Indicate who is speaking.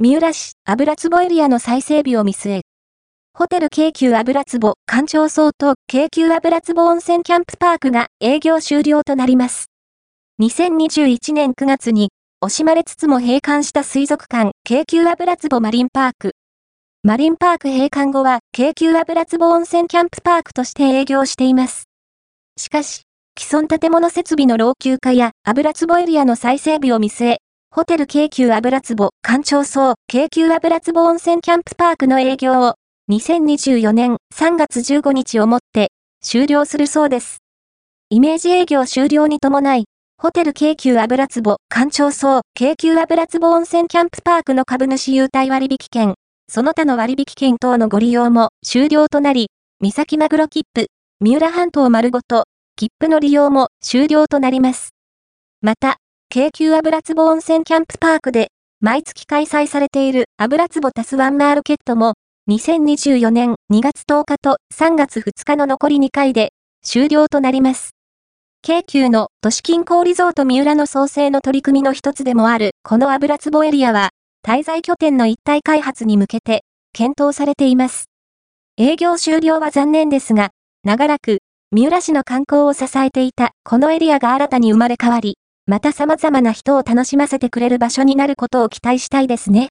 Speaker 1: 三浦市油壺エリアの再整備を見据え、ホテル京急油壺館長層と京急油壺温泉キャンプパークが営業終了となります。2021年9月に惜しまれつつも閉館した水族館京急油壺マリンパーク。マリンパーク閉館後は京急油壺温泉キャンプパークとして営業しています。しかし、既存建物設備の老朽化や油壺エリアの再整備を見据え、ホテル京急油壺館長層京急油壺温泉キャンプパークの営業を2024年3月15日をもって終了するそうです。イメージ営業終了に伴い、ホテル京急油壺館長層京急油壺温泉キャンプパークの株主優待割引券、その他の割引券等のご利用も終了となり、三崎マグロ切符、三浦半島丸ごと、切符の利用も終了となります。また、京急油壺温泉キャンプパークで、毎月開催されている油壺タスワンマールケットも、2024年2月10日と3月2日の残り2回で終了となります。京急の都市近郊リゾート三浦の創生の取り組みの一つでもあるこの油壺エリアは、滞在拠点の一体開発に向けて検討されています。営業終了は残念ですが、長らく三浦市の観光を支えていたこのエリアが新たに生まれ変わり、また様々な人を楽しませてくれる場所になることを期待したいですね。